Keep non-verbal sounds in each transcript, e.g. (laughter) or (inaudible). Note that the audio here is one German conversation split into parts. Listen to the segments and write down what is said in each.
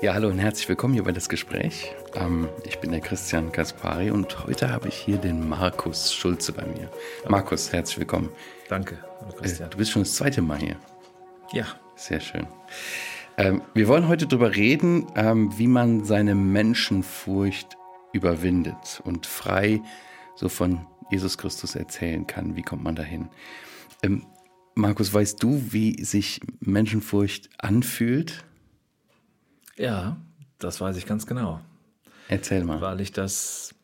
Ja, hallo und herzlich willkommen hier bei das Gespräch. Ähm, ich bin der Christian Gaspari und heute habe ich hier den Markus Schulze bei mir. Markus, herzlich willkommen. Danke, Christian. Äh, du bist schon das zweite Mal hier. Ja. Sehr schön. Ähm, wir wollen heute darüber reden, ähm, wie man seine Menschenfurcht überwindet und frei so von Jesus Christus erzählen kann. Wie kommt man dahin? Ähm, Markus, weißt du, wie sich Menschenfurcht anfühlt? Ja, das weiß ich ganz genau. Erzähl mal. Weil ich das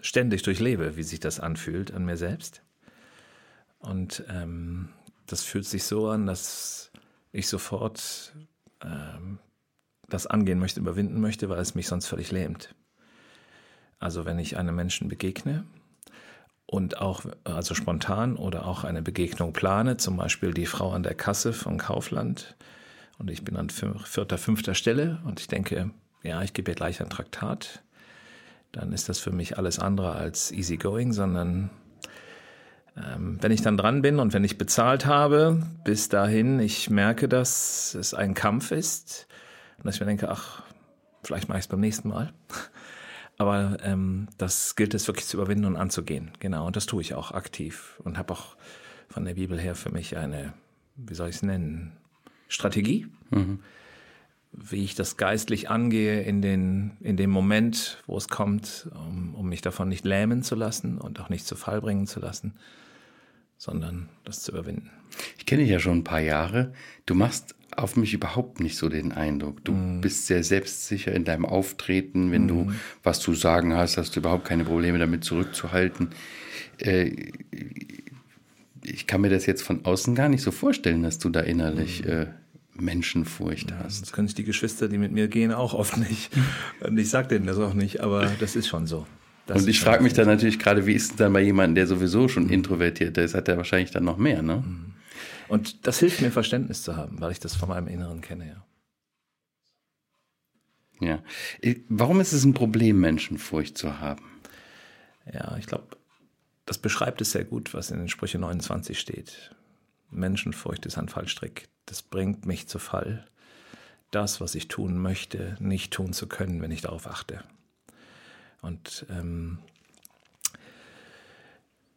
ständig durchlebe, wie sich das anfühlt an mir selbst. Und ähm, das fühlt sich so an, dass ich sofort ähm, das angehen möchte, überwinden möchte, weil es mich sonst völlig lähmt. Also wenn ich einem Menschen begegne und auch, also spontan oder auch eine Begegnung plane, zum Beispiel die Frau an der Kasse von Kaufland, und ich bin an vierter, fünfter Stelle und ich denke, ja, ich gebe ihr gleich ein Traktat, dann ist das für mich alles andere als easygoing, sondern ähm, wenn ich dann dran bin und wenn ich bezahlt habe, bis dahin, ich merke, dass es ein Kampf ist und dass ich mir denke, ach, vielleicht mache ich es beim nächsten Mal. (laughs) Aber ähm, das gilt es wirklich zu überwinden und anzugehen. Genau, und das tue ich auch aktiv und habe auch von der Bibel her für mich eine, wie soll ich es nennen, Strategie, mhm. wie ich das geistlich angehe in, den, in dem Moment, wo es kommt, um, um mich davon nicht lähmen zu lassen und auch nicht zu Fall bringen zu lassen, sondern das zu überwinden. Ich kenne dich ja schon ein paar Jahre. Du machst auf mich überhaupt nicht so den Eindruck. Du mm. bist sehr selbstsicher in deinem Auftreten. Wenn mm. du mhm. was zu sagen hast, hast du überhaupt keine Probleme damit zurückzuhalten. Äh, ich kann mir das jetzt von außen gar nicht so vorstellen, dass du da innerlich mm. äh, Menschenfurcht hast. Das können sich die Geschwister, die mit mir gehen, auch oft nicht. (laughs) Und ich sage denen das auch nicht, aber das ist schon so. Das und ich frage mich dann natürlich gerade, wie ist es dann bei jemandem, der sowieso schon introvertiert ist, hat er wahrscheinlich dann noch mehr, ne? Mhm. Und das hilft mir, Verständnis zu haben, weil ich das von meinem Inneren kenne, ja. Ja. Warum ist es ein Problem, Menschenfurcht zu haben? Ja, ich glaube, das beschreibt es sehr gut, was in den Sprüche 29 steht. Menschenfurcht ist ein Fallstrick. Das bringt mich zu Fall. Das, was ich tun möchte, nicht tun zu können, wenn ich darauf achte. Und ähm,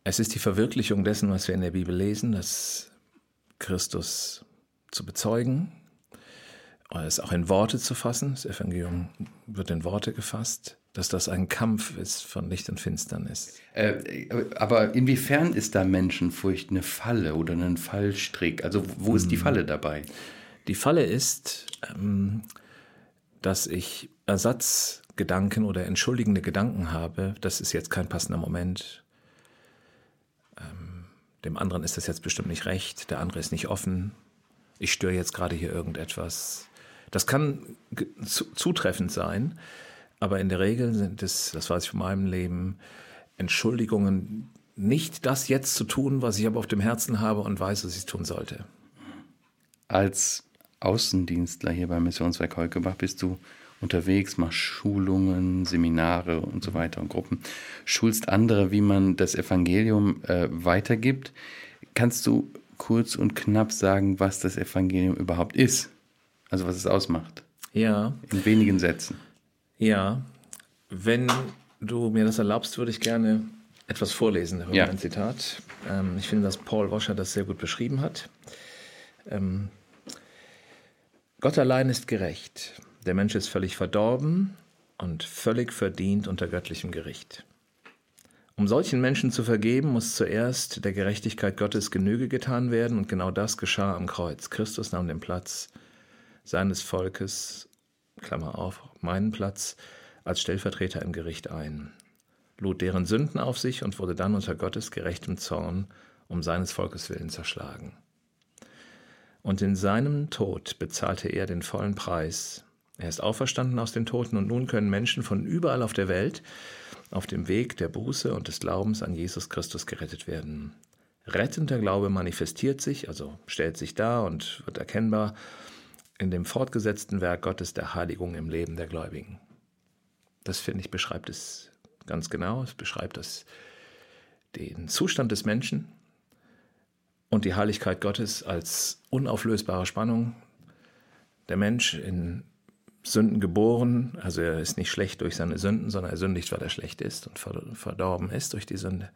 es ist die Verwirklichung dessen, was wir in der Bibel lesen, dass Christus zu bezeugen, es auch in Worte zu fassen. Das Evangelium wird in Worte gefasst, dass das ein Kampf ist von Licht und Finsternis. Äh, aber inwiefern ist da Menschenfurcht eine Falle oder ein Fallstrick? Also wo ist die hm. Falle dabei? Die Falle ist, ähm, dass ich Ersatzgedanken oder entschuldigende Gedanken habe. Das ist jetzt kein passender Moment. Ähm, dem anderen ist das jetzt bestimmt nicht recht. Der andere ist nicht offen. Ich störe jetzt gerade hier irgendetwas. Das kann zutreffend sein, aber in der Regel sind es, das weiß ich von meinem Leben, Entschuldigungen, nicht das jetzt zu tun, was ich aber auf dem Herzen habe und weiß, dass ich es tun sollte. Als Außendienstler hier beim Missionswerk Heukebach bist du unterwegs, machst Schulungen, Seminare und so weiter und Gruppen, schulst andere, wie man das Evangelium äh, weitergibt. Kannst du kurz und knapp sagen, was das Evangelium überhaupt ist? Also was es ausmacht? Ja. In wenigen Sätzen. Ja. Wenn du mir das erlaubst, würde ich gerne etwas vorlesen, ja. ein Zitat. Ähm, ich finde, dass Paul Wascher das sehr gut beschrieben hat. Ähm, Gott allein ist gerecht. Der Mensch ist völlig verdorben und völlig verdient unter göttlichem Gericht. Um solchen Menschen zu vergeben, muss zuerst der Gerechtigkeit Gottes Genüge getan werden, und genau das geschah am Kreuz. Christus nahm den Platz seines Volkes, Klammer auf, meinen Platz, als Stellvertreter im Gericht ein, lud deren Sünden auf sich und wurde dann unter Gottes gerechtem Zorn um seines Volkes willen zerschlagen. Und in seinem Tod bezahlte er den vollen Preis, er ist auferstanden aus den Toten und nun können Menschen von überall auf der Welt auf dem Weg der Buße und des Glaubens an Jesus Christus gerettet werden. Rettender Glaube manifestiert sich, also stellt sich dar und wird erkennbar in dem fortgesetzten Werk Gottes der Heiligung im Leben der Gläubigen. Das finde ich beschreibt es ganz genau. Es beschreibt das, den Zustand des Menschen und die Heiligkeit Gottes als unauflösbare Spannung, der Mensch in Sünden geboren, also er ist nicht schlecht durch seine Sünden, sondern er sündigt, weil er schlecht ist und verdorben ist durch die Sünde.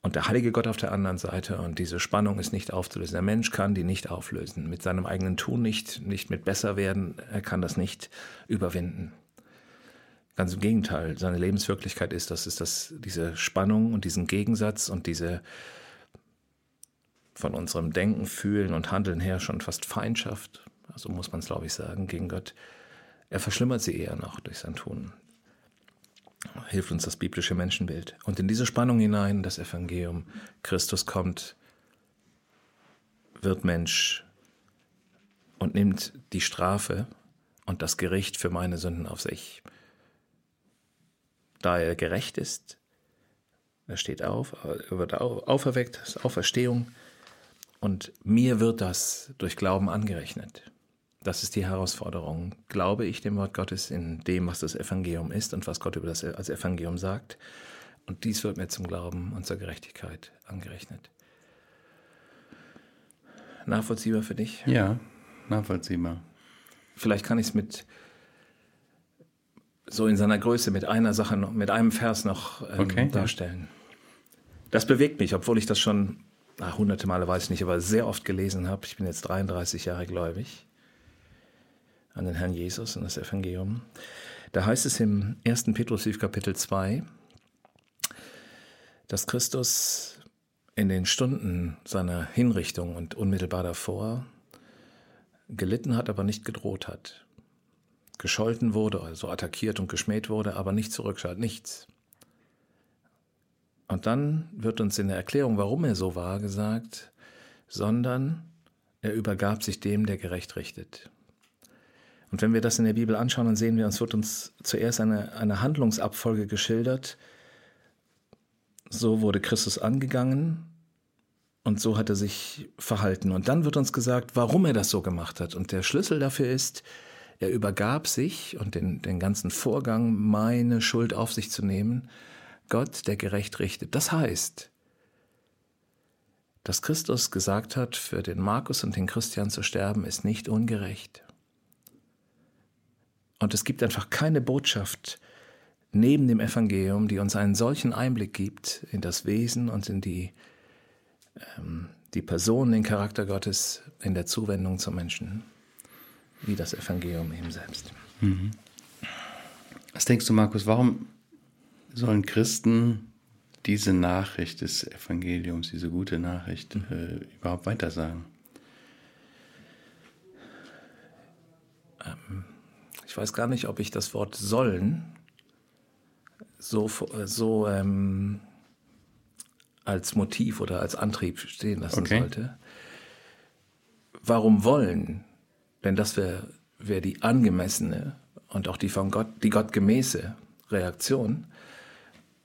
Und der heilige Gott auf der anderen Seite und diese Spannung ist nicht aufzulösen. Der Mensch kann die nicht auflösen, mit seinem eigenen Tun nicht, nicht mit besser werden, er kann das nicht überwinden. Ganz im Gegenteil, seine Lebenswirklichkeit ist, dass es das, diese Spannung und diesen Gegensatz und diese von unserem Denken, Fühlen und Handeln her schon fast Feindschaft, so muss man es glaube ich sagen, gegen Gott, er verschlimmert sie eher noch durch sein Tun. Hilft uns das biblische Menschenbild. Und in diese Spannung hinein, das Evangelium, Christus kommt, wird Mensch und nimmt die Strafe und das Gericht für meine Sünden auf sich. Da er gerecht ist, er steht auf, er wird auferweckt, ist Auferstehung, und mir wird das durch Glauben angerechnet. Das ist die Herausforderung. Glaube ich dem Wort Gottes in dem, was das Evangelium ist und was Gott über das als Evangelium sagt? Und dies wird mir zum Glauben und zur Gerechtigkeit angerechnet. Nachvollziehbar für dich? Ja, nachvollziehbar. Vielleicht kann ich es mit so in seiner Größe mit einer Sache, noch, mit einem Vers noch ähm, okay, darstellen. Das bewegt mich, obwohl ich das schon ach, hunderte Male weiß ich nicht, aber sehr oft gelesen habe. Ich bin jetzt 33 Jahre gläubig an den Herrn Jesus und das Evangelium. Da heißt es im 1. Petrusbrief Kapitel 2, dass Christus in den Stunden seiner Hinrichtung und unmittelbar davor gelitten hat, aber nicht gedroht hat. Gescholten wurde, also attackiert und geschmäht wurde, aber nicht zurückschaut, nichts. Und dann wird uns in der Erklärung, warum er so war, gesagt, sondern er übergab sich dem, der gerecht richtet. Und wenn wir das in der Bibel anschauen, dann sehen wir, es wird uns zuerst eine, eine Handlungsabfolge geschildert. So wurde Christus angegangen und so hat er sich verhalten. Und dann wird uns gesagt, warum er das so gemacht hat. Und der Schlüssel dafür ist, er übergab sich und den, den ganzen Vorgang, meine Schuld auf sich zu nehmen, Gott, der gerecht richtet. Das heißt, dass Christus gesagt hat, für den Markus und den Christian zu sterben, ist nicht ungerecht. Und es gibt einfach keine Botschaft neben dem Evangelium, die uns einen solchen Einblick gibt in das Wesen und in die, ähm, die Person, den Charakter Gottes in der Zuwendung zum Menschen, wie das Evangelium eben selbst. Mhm. Was denkst du, Markus, warum sollen Christen diese Nachricht des Evangeliums, diese gute Nachricht, mhm. äh, überhaupt weitersagen? Ähm weiß gar nicht, ob ich das Wort sollen so, so ähm, als Motiv oder als Antrieb stehen lassen okay. sollte. Warum wollen? Denn das wäre wär die angemessene und auch die von Gott, die gottgemäße Reaktion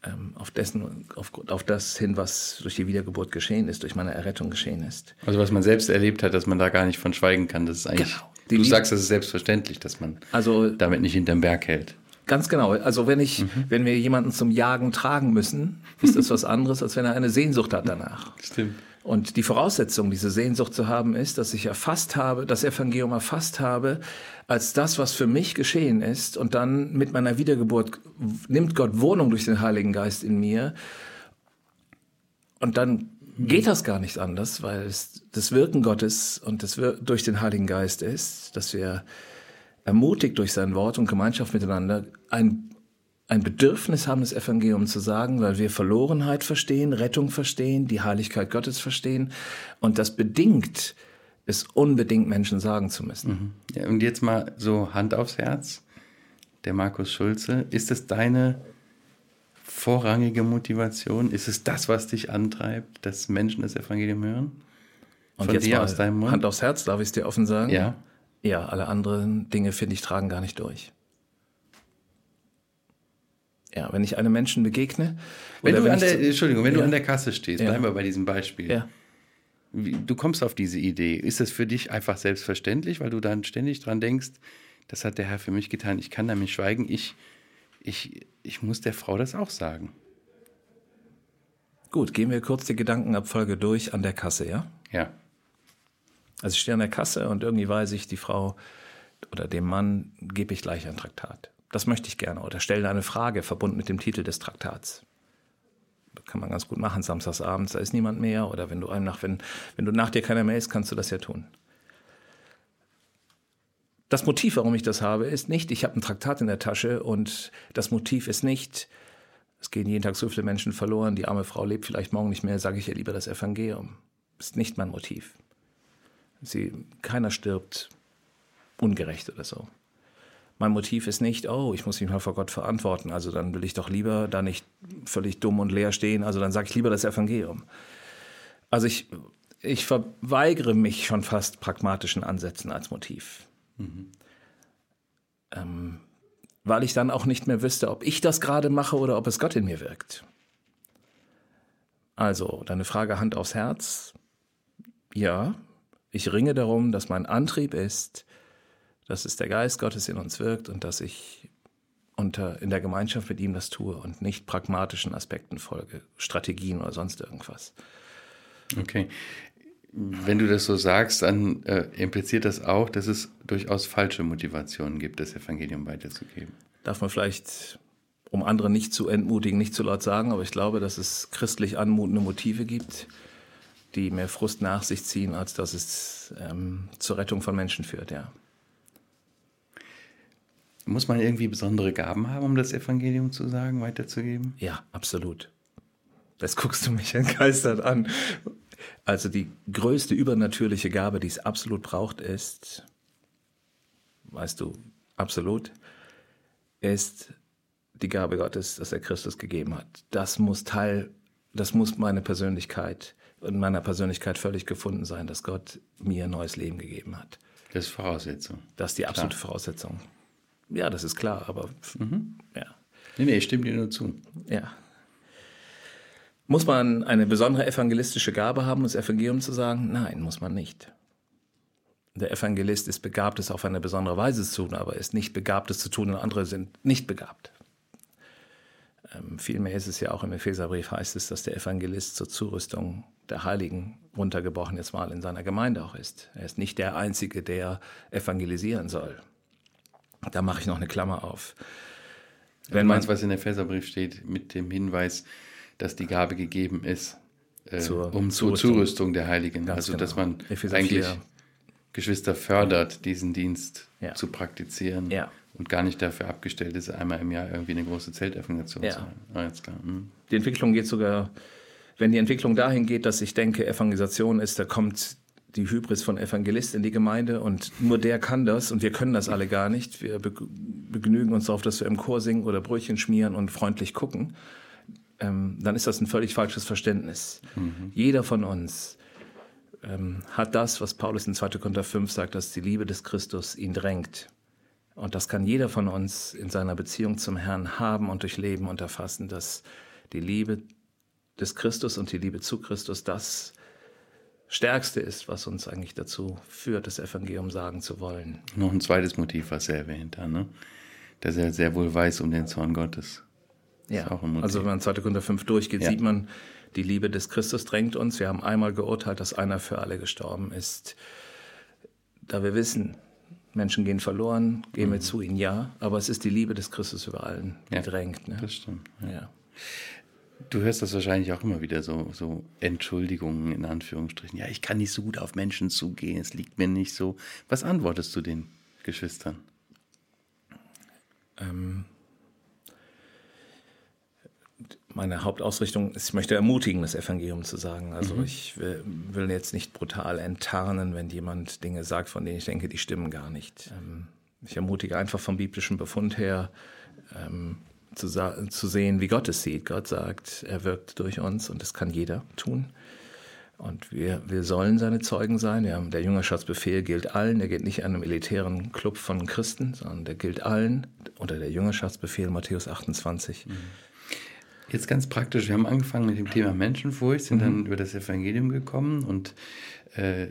ähm, auf, dessen, auf, auf das hin, was durch die Wiedergeburt geschehen ist, durch meine Errettung geschehen ist. Also was man selbst erlebt hat, dass man da gar nicht von schweigen kann, das ist eigentlich, genau. Du Liebe, sagst, das ist selbstverständlich, dass man also, damit nicht hinterm Berg hält. Ganz genau. Also wenn ich, mhm. wenn wir jemanden zum Jagen tragen müssen, ist das was anderes, als wenn er eine Sehnsucht hat danach. Stimmt. Und die Voraussetzung, diese Sehnsucht zu haben, ist, dass ich erfasst habe, das Evangelium erfasst habe, als das, was für mich geschehen ist. Und dann mit meiner Wiedergeburt nimmt Gott Wohnung durch den Heiligen Geist in mir. Und dann geht das gar nicht anders, weil es das Wirken Gottes und das Wir durch den Heiligen Geist ist, dass wir ermutigt durch sein Wort und Gemeinschaft miteinander ein ein Bedürfnis haben, das Evangelium zu sagen, weil wir Verlorenheit verstehen, Rettung verstehen, die Heiligkeit Gottes verstehen. Und das bedingt es unbedingt Menschen sagen zu müssen. Mhm. Ja, und jetzt mal so Hand aufs Herz, der Markus Schulze, ist es deine vorrangige Motivation? Ist es das, was dich antreibt, dass Menschen das Evangelium hören? Und Von jetzt dir aus deinem Mund? Hand aufs Herz, darf ich es dir offen sagen? Ja. Ja, alle anderen Dinge, finde ich, tragen gar nicht durch. Ja, wenn ich einem Menschen begegne. Wenn du wenn an der, Entschuldigung, wenn ja. du an der Kasse stehst, ja. bleiben wir bei diesem Beispiel. Ja. Wie, du kommst auf diese Idee. Ist das für dich einfach selbstverständlich, weil du dann ständig dran denkst, das hat der Herr für mich getan, ich kann damit schweigen, ich, ich, ich muss der Frau das auch sagen. Gut, gehen wir kurz die Gedankenabfolge durch an der Kasse, ja? Ja. Also ich stehe an der Kasse und irgendwie weiß ich, die Frau oder dem Mann gebe ich gleich ein Traktat. Das möchte ich gerne. Oder stelle eine Frage verbunden mit dem Titel des Traktats. Das kann man ganz gut machen, samstagsabends, da ist niemand mehr. Oder wenn du einem nach, wenn, wenn du nach dir keiner mehr ist, kannst du das ja tun. Das Motiv, warum ich das habe, ist nicht, ich habe ein Traktat in der Tasche und das Motiv ist nicht, es gehen jeden Tag so viele Menschen verloren, die arme Frau lebt vielleicht morgen nicht mehr, sage ich ihr lieber das Evangelium. Ist nicht mein Motiv. Sie, keiner stirbt ungerecht oder so. Mein Motiv ist nicht, oh, ich muss mich mal vor Gott verantworten, also dann will ich doch lieber da nicht völlig dumm und leer stehen, also dann sage ich lieber das Evangelium. Also ich, ich verweigere mich schon fast pragmatischen Ansätzen als Motiv. Mhm. Ähm, weil ich dann auch nicht mehr wüsste, ob ich das gerade mache oder ob es Gott in mir wirkt. Also, deine Frage Hand aufs Herz. Ja, ich ringe darum, dass mein Antrieb ist, dass es der Geist Gottes in uns wirkt und dass ich unter, in der Gemeinschaft mit ihm das tue und nicht pragmatischen Aspekten folge, Strategien oder sonst irgendwas. Okay. Wenn du das so sagst, dann äh, impliziert das auch, dass es durchaus falsche Motivationen gibt, das Evangelium weiterzugeben. Darf man vielleicht, um andere nicht zu entmutigen, nicht zu laut sagen, aber ich glaube, dass es christlich anmutende Motive gibt, die mehr Frust nach sich ziehen, als dass es ähm, zur Rettung von Menschen führt, ja. Muss man irgendwie besondere Gaben haben, um das Evangelium zu sagen, weiterzugeben? Ja, absolut. Das guckst du mich entgeistert an. Also die größte übernatürliche Gabe, die es absolut braucht, ist, weißt du, absolut, ist die Gabe Gottes, dass er Christus gegeben hat. Das muss Teil, das muss meine Persönlichkeit in meiner Persönlichkeit völlig gefunden sein, dass Gott mir ein neues Leben gegeben hat. Das ist Voraussetzung. Das ist die absolute klar. Voraussetzung. Ja, das ist klar, aber mhm. ja. Nee, nee, ich stimme dir nur zu. Ja. Muss man eine besondere evangelistische Gabe haben, das Evangelium zu sagen? Nein, muss man nicht. Der Evangelist ist begabt, es auf eine besondere Weise zu tun, aber ist nicht begabt, es zu tun und andere sind nicht begabt. Ähm, vielmehr ist es ja auch im Epheserbrief heißt es, dass der Evangelist zur Zurüstung der Heiligen runtergebrochen jetzt mal in seiner Gemeinde auch ist. Er ist nicht der Einzige, der evangelisieren soll. Da mache ich noch eine Klammer auf. Wenn du meinst, was in der Epheserbrief steht, mit dem Hinweis, dass die Gabe gegeben ist, äh, zur, um zur Zurüstung. Zurüstung der Heiligen. Ganz also, genau. dass man Epheser eigentlich 4. Geschwister fördert, diesen Dienst ja. zu praktizieren ja. und gar nicht dafür abgestellt ist, einmal im Jahr irgendwie eine große ja. zu haben. Ah, jetzt klar. Hm. Die Entwicklung geht sogar, wenn die Entwicklung dahin geht, dass ich denke, Evangelisation ist, da kommt die Hybris von Evangelist in die Gemeinde und nur der kann das und wir können das alle gar nicht. Wir begnügen uns darauf, dass wir im Chor singen oder Brötchen schmieren und freundlich gucken ähm, dann ist das ein völlig falsches Verständnis. Mhm. Jeder von uns ähm, hat das, was Paulus in 2. Korinther 5 sagt, dass die Liebe des Christus ihn drängt. Und das kann jeder von uns in seiner Beziehung zum Herrn haben und durchleben und erfassen, dass die Liebe des Christus und die Liebe zu Christus das Stärkste ist, was uns eigentlich dazu führt, das Evangelium sagen zu wollen. Noch ein zweites Motiv, was er erwähnt hat, ne? dass er sehr wohl weiß um den Zorn Gottes. Ja, also wenn man 2. Korinther 5 durchgeht, ja. sieht man, die Liebe des Christus drängt uns. Wir haben einmal geurteilt, dass einer für alle gestorben ist. Da wir wissen, Menschen gehen verloren, gehen mhm. wir zu ihnen, ja. Aber es ist die Liebe des Christus über allen, die ja, drängt. Ne? Das stimmt. Ja. ja. Du hörst das wahrscheinlich auch immer wieder, so, so Entschuldigungen in Anführungsstrichen. Ja, ich kann nicht so gut auf Menschen zugehen, es liegt mir nicht so. Was antwortest du den Geschwistern? Ähm, meine Hauptausrichtung ist, ich möchte ermutigen, das Evangelium zu sagen. Also mhm. ich will, will, jetzt nicht brutal enttarnen, wenn jemand Dinge sagt, von denen ich denke, die stimmen gar nicht. Ähm, ich ermutige einfach vom biblischen Befund her ähm, zu, zu sehen, wie Gott es sieht. Gott sagt, er wirkt durch uns und das kann jeder tun. Und wir, wir sollen seine Zeugen sein. Ja, der Jüngerschaftsbefehl gilt allen. Der gilt nicht einem elitären Club von Christen, sondern der gilt allen. Unter der Jüngerschaftsbefehl Matthäus 28. Mhm. Jetzt ganz praktisch, wir haben angefangen mit dem Thema Menschenfurcht, sind mhm. dann über das Evangelium gekommen und äh,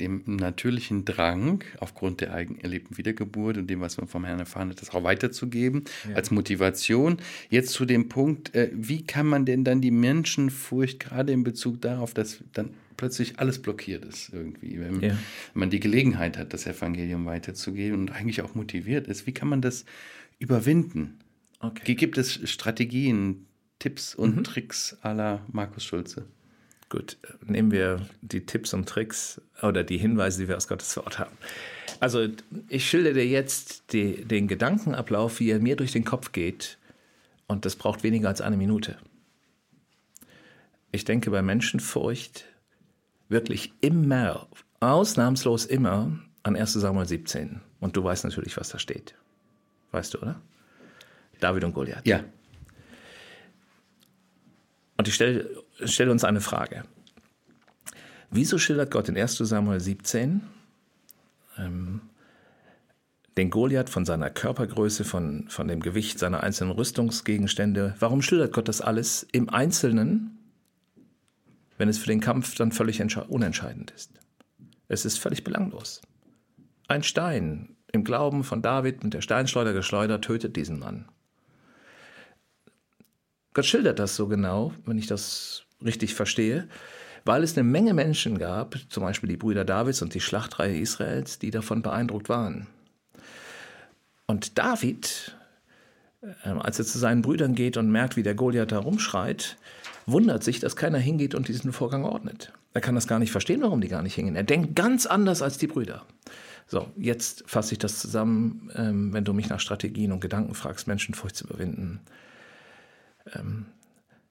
dem natürlichen Drang, aufgrund der eigen erlebten Wiedergeburt und dem, was man vom Herrn erfahren hat, das auch weiterzugeben, ja. als Motivation. Jetzt zu dem Punkt, äh, wie kann man denn dann die Menschenfurcht gerade in Bezug darauf, dass dann plötzlich alles blockiert ist irgendwie, wenn ja. man die Gelegenheit hat, das Evangelium weiterzugeben und eigentlich auch motiviert ist, wie kann man das überwinden? Okay. Gibt es Strategien, Tipps und mhm. Tricks aller Markus Schulze? Gut, nehmen wir die Tipps und Tricks oder die Hinweise, die wir aus Gottes Wort haben. Also ich schilder dir jetzt die, den Gedankenablauf, wie er mir durch den Kopf geht und das braucht weniger als eine Minute. Ich denke bei Menschenfurcht wirklich immer, ausnahmslos immer an 1 Samuel 17. Und du weißt natürlich, was da steht. Weißt du, oder? David und Goliath. Ja. Und ich stelle stell uns eine Frage. Wieso schildert Gott in 1 Samuel 17 ähm, den Goliath von seiner Körpergröße, von, von dem Gewicht seiner einzelnen Rüstungsgegenstände? Warum schildert Gott das alles im Einzelnen, wenn es für den Kampf dann völlig unentscheidend ist? Es ist völlig belanglos. Ein Stein im Glauben von David mit der Steinschleuder geschleudert tötet diesen Mann. Gott schildert das so genau, wenn ich das richtig verstehe, weil es eine Menge Menschen gab, zum Beispiel die Brüder Davids und die Schlachtreihe Israels, die davon beeindruckt waren. Und David, ähm, als er zu seinen Brüdern geht und merkt, wie der Goliath da rumschreit, wundert sich, dass keiner hingeht und diesen Vorgang ordnet. Er kann das gar nicht verstehen, warum die gar nicht hingehen. Er denkt ganz anders als die Brüder. So, jetzt fasse ich das zusammen, ähm, wenn du mich nach Strategien und Gedanken fragst, Menschenfurcht zu überwinden. Ähm,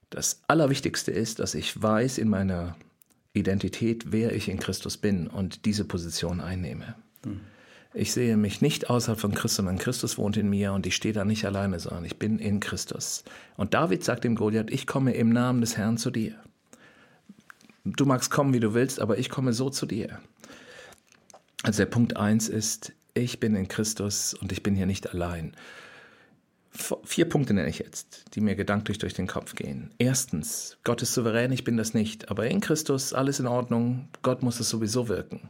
das Allerwichtigste ist, dass ich weiß in meiner Identität, wer ich in Christus bin und diese Position einnehme. Mhm. Ich sehe mich nicht außerhalb von Christus, sondern Christus wohnt in mir und ich stehe da nicht alleine, sondern ich bin in Christus. Und David sagt dem Goliath, ich komme im Namen des Herrn zu dir. Du magst kommen, wie du willst, aber ich komme so zu dir. Also der Punkt eins ist, ich bin in Christus und ich bin hier nicht allein. Vier Punkte nenne ich jetzt, die mir gedanklich durch den Kopf gehen. Erstens, Gott ist souverän, ich bin das nicht, aber in Christus alles in Ordnung, Gott muss es sowieso wirken.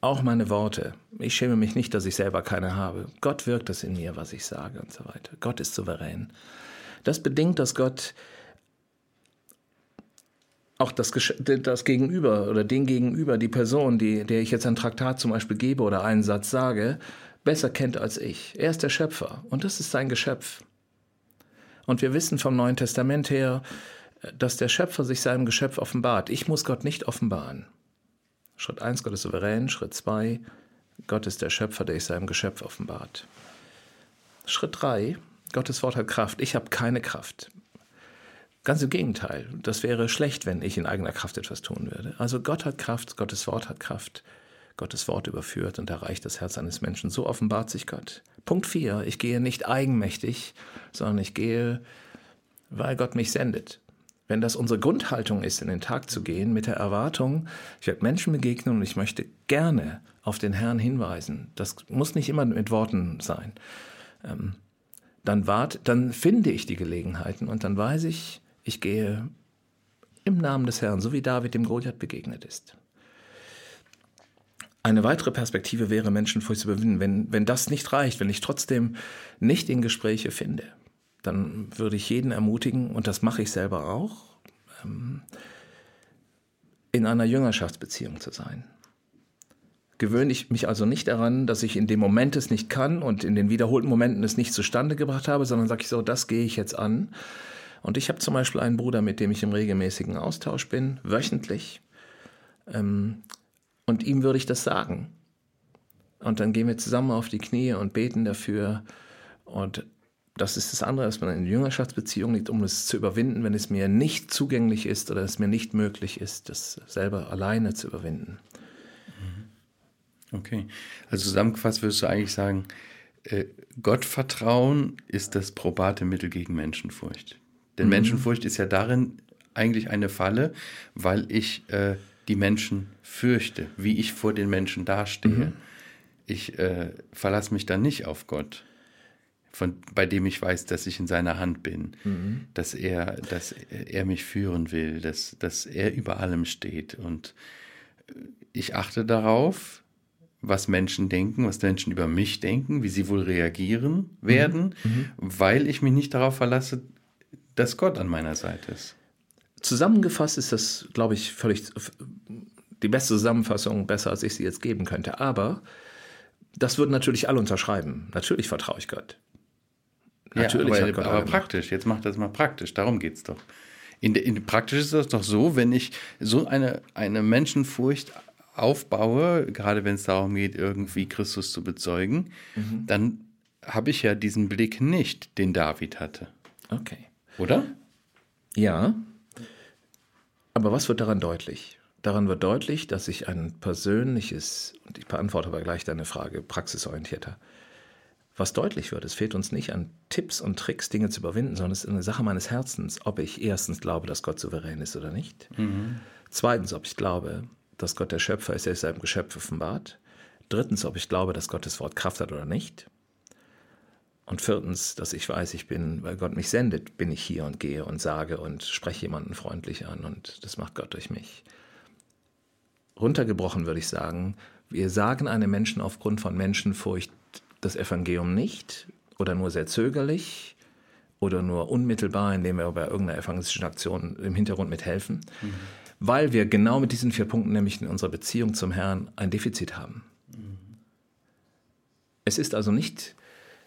Auch meine Worte. Ich schäme mich nicht, dass ich selber keine habe. Gott wirkt es in mir, was ich sage und so weiter. Gott ist souverän. Das bedingt, dass Gott auch das, das Gegenüber oder den Gegenüber, die Person, die, der ich jetzt ein Traktat zum Beispiel gebe oder einen Satz sage, besser kennt als ich. Er ist der Schöpfer und das ist sein Geschöpf. Und wir wissen vom Neuen Testament her, dass der Schöpfer sich seinem Geschöpf offenbart. Ich muss Gott nicht offenbaren. Schritt 1, Gott ist souverän. Schritt 2, Gott ist der Schöpfer, der sich seinem Geschöpf offenbart. Schritt 3, Gottes Wort hat Kraft. Ich habe keine Kraft. Ganz im Gegenteil. Das wäre schlecht, wenn ich in eigener Kraft etwas tun würde. Also Gott hat Kraft, Gottes Wort hat Kraft. Gottes Wort überführt und erreicht das Herz eines Menschen. So offenbart sich Gott. Punkt 4. Ich gehe nicht eigenmächtig, sondern ich gehe, weil Gott mich sendet. Wenn das unsere Grundhaltung ist, in den Tag zu gehen, mit der Erwartung, ich werde Menschen begegnen und ich möchte gerne auf den Herrn hinweisen, das muss nicht immer mit Worten sein, ähm, dann, wart, dann finde ich die Gelegenheiten und dann weiß ich, ich gehe im Namen des Herrn, so wie David dem Goliath begegnet ist. Eine weitere Perspektive wäre, Menschenfurcht zu überwinden. Wenn, wenn das nicht reicht, wenn ich trotzdem nicht in Gespräche finde, dann würde ich jeden ermutigen, und das mache ich selber auch, ähm, in einer Jüngerschaftsbeziehung zu sein. Gewöhne ich mich also nicht daran, dass ich in dem Moment es nicht kann und in den wiederholten Momenten es nicht zustande gebracht habe, sondern sage ich so, das gehe ich jetzt an. Und ich habe zum Beispiel einen Bruder, mit dem ich im regelmäßigen Austausch bin, wöchentlich. Ähm, und ihm würde ich das sagen. Und dann gehen wir zusammen auf die Knie und beten dafür. Und das ist das andere, dass man in Jüngerschaftsbeziehung liegt, um es zu überwinden, wenn es mir nicht zugänglich ist oder es mir nicht möglich ist, das selber alleine zu überwinden. Mhm. Okay. Also zusammengefasst würdest du eigentlich sagen, äh, Gottvertrauen ist das probate Mittel gegen Menschenfurcht. Denn mhm. Menschenfurcht ist ja darin eigentlich eine Falle, weil ich äh, die Menschen fürchte, wie ich vor den Menschen dastehe. Mhm. Ich äh, verlasse mich dann nicht auf Gott. von, bei dem ich weiß, dass ich in seiner Hand bin, mhm. dass, er, dass er mich führen will, dass, dass er über allem steht. Und ich achte darauf, was Menschen denken, was Menschen über mich denken, wie sie wohl reagieren werden, mhm. mhm. weil ich mich nicht darauf verlasse, dass Gott an meiner Seite ist. Zusammengefasst ist das, glaube ich, völlig die beste Zusammenfassung, besser als ich sie jetzt geben könnte. Aber das würden natürlich alle unterschreiben. Natürlich vertraue ich Gott. Natürlich ja, aber, aber praktisch, jetzt mach das mal praktisch, darum geht es doch. In, in, praktisch ist das doch so, wenn ich so eine, eine Menschenfurcht aufbaue, gerade wenn es darum geht, irgendwie Christus zu bezeugen, mhm. dann habe ich ja diesen Blick nicht, den David hatte. Okay. Oder? Ja. Aber was wird daran deutlich? Daran wird deutlich, dass ich ein persönliches, und ich beantworte aber gleich deine Frage, praxisorientierter, was deutlich wird, es fehlt uns nicht an Tipps und Tricks, Dinge zu überwinden, sondern es ist eine Sache meines Herzens, ob ich erstens glaube, dass Gott souverän ist oder nicht. Mhm. Zweitens, ob ich glaube, dass Gott der Schöpfer ist, der ist seinem Geschöpf offenbart. Drittens, ob ich glaube, dass Gottes Wort Kraft hat oder nicht. Und viertens, dass ich weiß, ich bin, weil Gott mich sendet, bin ich hier und gehe und sage und spreche jemanden freundlich an und das macht Gott durch mich. Runtergebrochen würde ich sagen, wir sagen einem Menschen aufgrund von Menschenfurcht das Evangelium nicht oder nur sehr zögerlich oder nur unmittelbar, indem wir bei irgendeiner evangelistischen Aktion im Hintergrund mithelfen, mhm. weil wir genau mit diesen vier Punkten, nämlich in unserer Beziehung zum Herrn, ein Defizit haben. Mhm. Es ist also nicht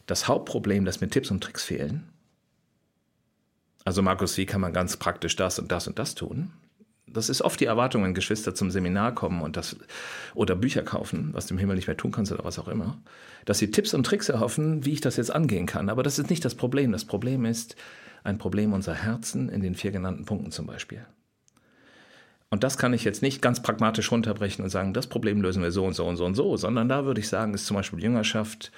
das Hauptproblem, dass mir Tipps und Tricks fehlen. Also Markus, wie kann man ganz praktisch das und das und das tun? das ist oft die Erwartung, wenn Geschwister zum Seminar kommen und das oder Bücher kaufen, was du im Himmel nicht mehr tun kannst oder was auch immer, dass sie Tipps und Tricks erhoffen, wie ich das jetzt angehen kann. Aber das ist nicht das Problem. Das Problem ist ein Problem unserer Herzen in den vier genannten Punkten zum Beispiel. Und das kann ich jetzt nicht ganz pragmatisch runterbrechen und sagen, das Problem lösen wir so und so und so und so, sondern da würde ich sagen, ist zum Beispiel Jüngerschaft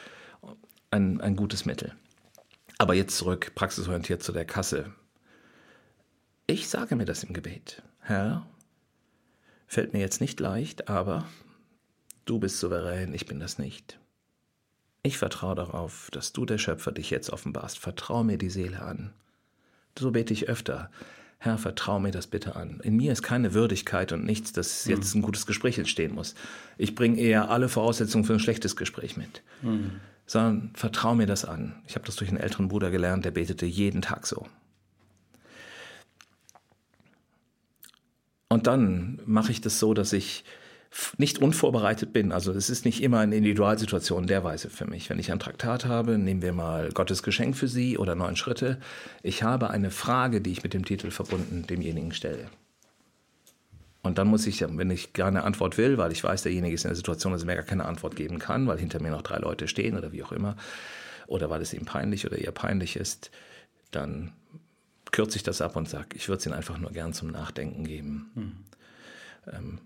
ein, ein gutes Mittel. Aber jetzt zurück, praxisorientiert zu der Kasse. Ich sage mir das im Gebet. Herr, fällt mir jetzt nicht leicht, aber du bist souverän, ich bin das nicht. Ich vertraue darauf, dass du der Schöpfer dich jetzt offenbarst. Vertrau mir die Seele an. So bete ich öfter. Herr, vertrau mir das bitte an. In mir ist keine Würdigkeit und nichts, dass jetzt ein gutes Gespräch entstehen muss. Ich bringe eher alle Voraussetzungen für ein schlechtes Gespräch mit. Mhm. Sondern vertrau mir das an. Ich habe das durch einen älteren Bruder gelernt, der betete jeden Tag so. Und dann mache ich das so, dass ich nicht unvorbereitet bin. Also es ist nicht immer eine Individualsituation der Weise für mich. Wenn ich ein Traktat habe, nehmen wir mal Gottes Geschenk für Sie oder neun Schritte. Ich habe eine Frage, die ich mit dem Titel verbunden demjenigen stelle. Und dann muss ich, wenn ich gar eine Antwort will, weil ich weiß, derjenige ist in der Situation, dass er mir gar keine Antwort geben kann, weil hinter mir noch drei Leute stehen oder wie auch immer, oder weil es ihm peinlich oder ihr peinlich ist, dann kürze ich das ab und sage, ich würde es ihnen einfach nur gern zum Nachdenken geben. Mhm. Ähm,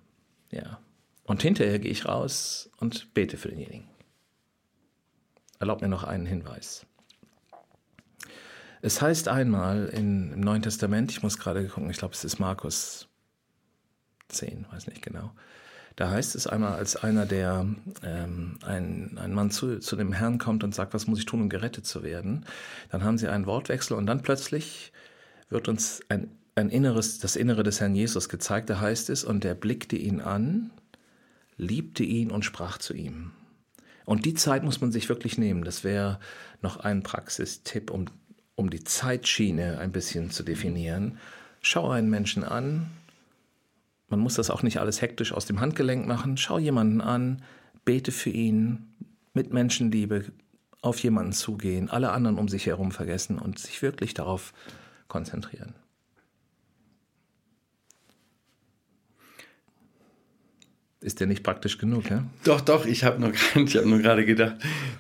ja. Und hinterher gehe ich raus und bete für denjenigen. Erlaubt mir noch einen Hinweis. Es heißt einmal in, im Neuen Testament, ich muss gerade gucken, ich glaube, es ist Markus 10, weiß nicht genau. Da heißt es einmal, als einer, der ähm, ein, ein Mann zu, zu dem Herrn kommt und sagt, was muss ich tun, um gerettet zu werden, dann haben sie einen Wortwechsel und dann plötzlich wird uns ein, ein Inneres, das Innere des Herrn Jesus gezeigt. Da heißt es, und er blickte ihn an, liebte ihn und sprach zu ihm. Und die Zeit muss man sich wirklich nehmen. Das wäre noch ein Praxistipp, um, um die Zeitschiene ein bisschen zu definieren. Schau einen Menschen an. Man muss das auch nicht alles hektisch aus dem Handgelenk machen. Schau jemanden an, bete für ihn, mit Menschenliebe auf jemanden zugehen, alle anderen um sich herum vergessen und sich wirklich darauf konzentrieren. Ist der nicht praktisch genug, ja? Doch, doch, ich habe nur, (laughs) hab nur gerade gedacht,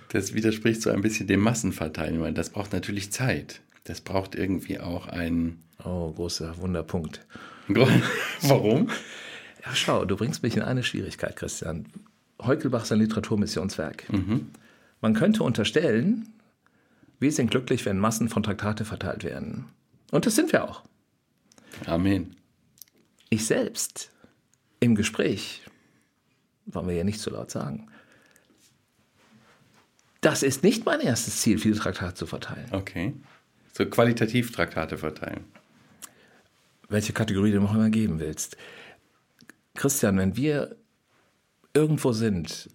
das widerspricht so ein bisschen dem Massenverteilen, weil das braucht natürlich Zeit. Das braucht irgendwie auch einen. Oh, großer Wunderpunkt. (laughs) Warum? Ja, schau, du bringst mich in eine Schwierigkeit, Christian. Heukelbach ist ein Literaturmissionswerk. Mhm. Man könnte unterstellen, wir sind glücklich, wenn Massen von Traktate verteilt werden. Und das sind wir auch. Amen. Ich selbst im Gespräch, wollen wir ja nicht so laut sagen, Das ist nicht mein erstes Ziel, viele Traktate zu verteilen. Okay. So qualitativ Traktate verteilen. Welche Kategorie du noch immer geben willst. Christian, wenn wir irgendwo sind,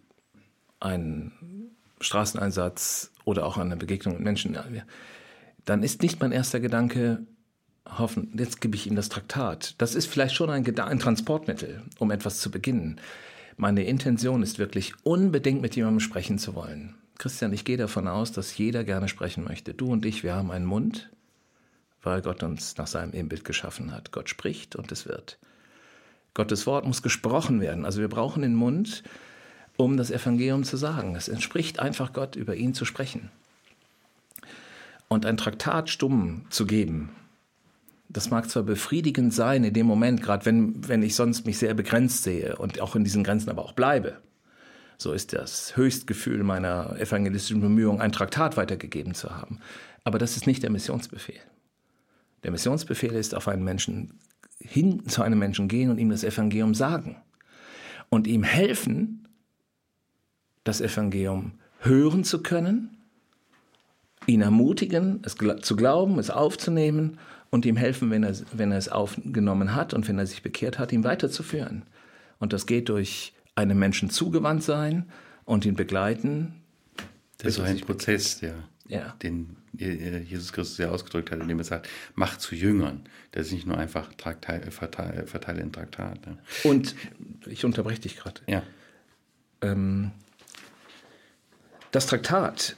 ein Straßeneinsatz oder auch eine Begegnung mit Menschen, dann ist nicht mein erster Gedanke, hoffen, jetzt gebe ich ihm das Traktat. Das ist vielleicht schon ein, ein Transportmittel, um etwas zu beginnen. Meine Intention ist wirklich unbedingt mit jemandem sprechen zu wollen. Christian, ich gehe davon aus, dass jeder gerne sprechen möchte. Du und ich, wir haben einen Mund, weil Gott uns nach seinem Ebenbild geschaffen hat. Gott spricht und es wird. Gottes Wort muss gesprochen werden. Also wir brauchen den Mund, um das Evangelium zu sagen. Es entspricht einfach Gott, über ihn zu sprechen. Und ein Traktat stumm zu geben, das mag zwar befriedigend sein in dem Moment, gerade wenn, wenn ich sonst mich sehr begrenzt sehe und auch in diesen Grenzen aber auch bleibe. So ist das Höchstgefühl meiner evangelistischen Bemühungen, ein Traktat weitergegeben zu haben. Aber das ist nicht der Missionsbefehl. Der Missionsbefehl ist auf einen Menschen hin zu einem Menschen gehen und ihm das Evangelium sagen und ihm helfen, das Evangelium hören zu können, ihn ermutigen, es zu glauben, es aufzunehmen und ihm helfen, wenn er, wenn er es aufgenommen hat und wenn er sich bekehrt hat, ihm weiterzuführen. Und das geht durch einem Menschen zugewandt sein und ihn begleiten. Das ist so ein Prozess, ja. Ja. den Jesus Christus ja ausgedrückt hat, indem er sagt, mach zu Jüngern. Das ist nicht nur einfach Traktat, verteile, verteile ein Traktat. Ne? Und ich unterbreche dich gerade. Ja. Ähm, das Traktat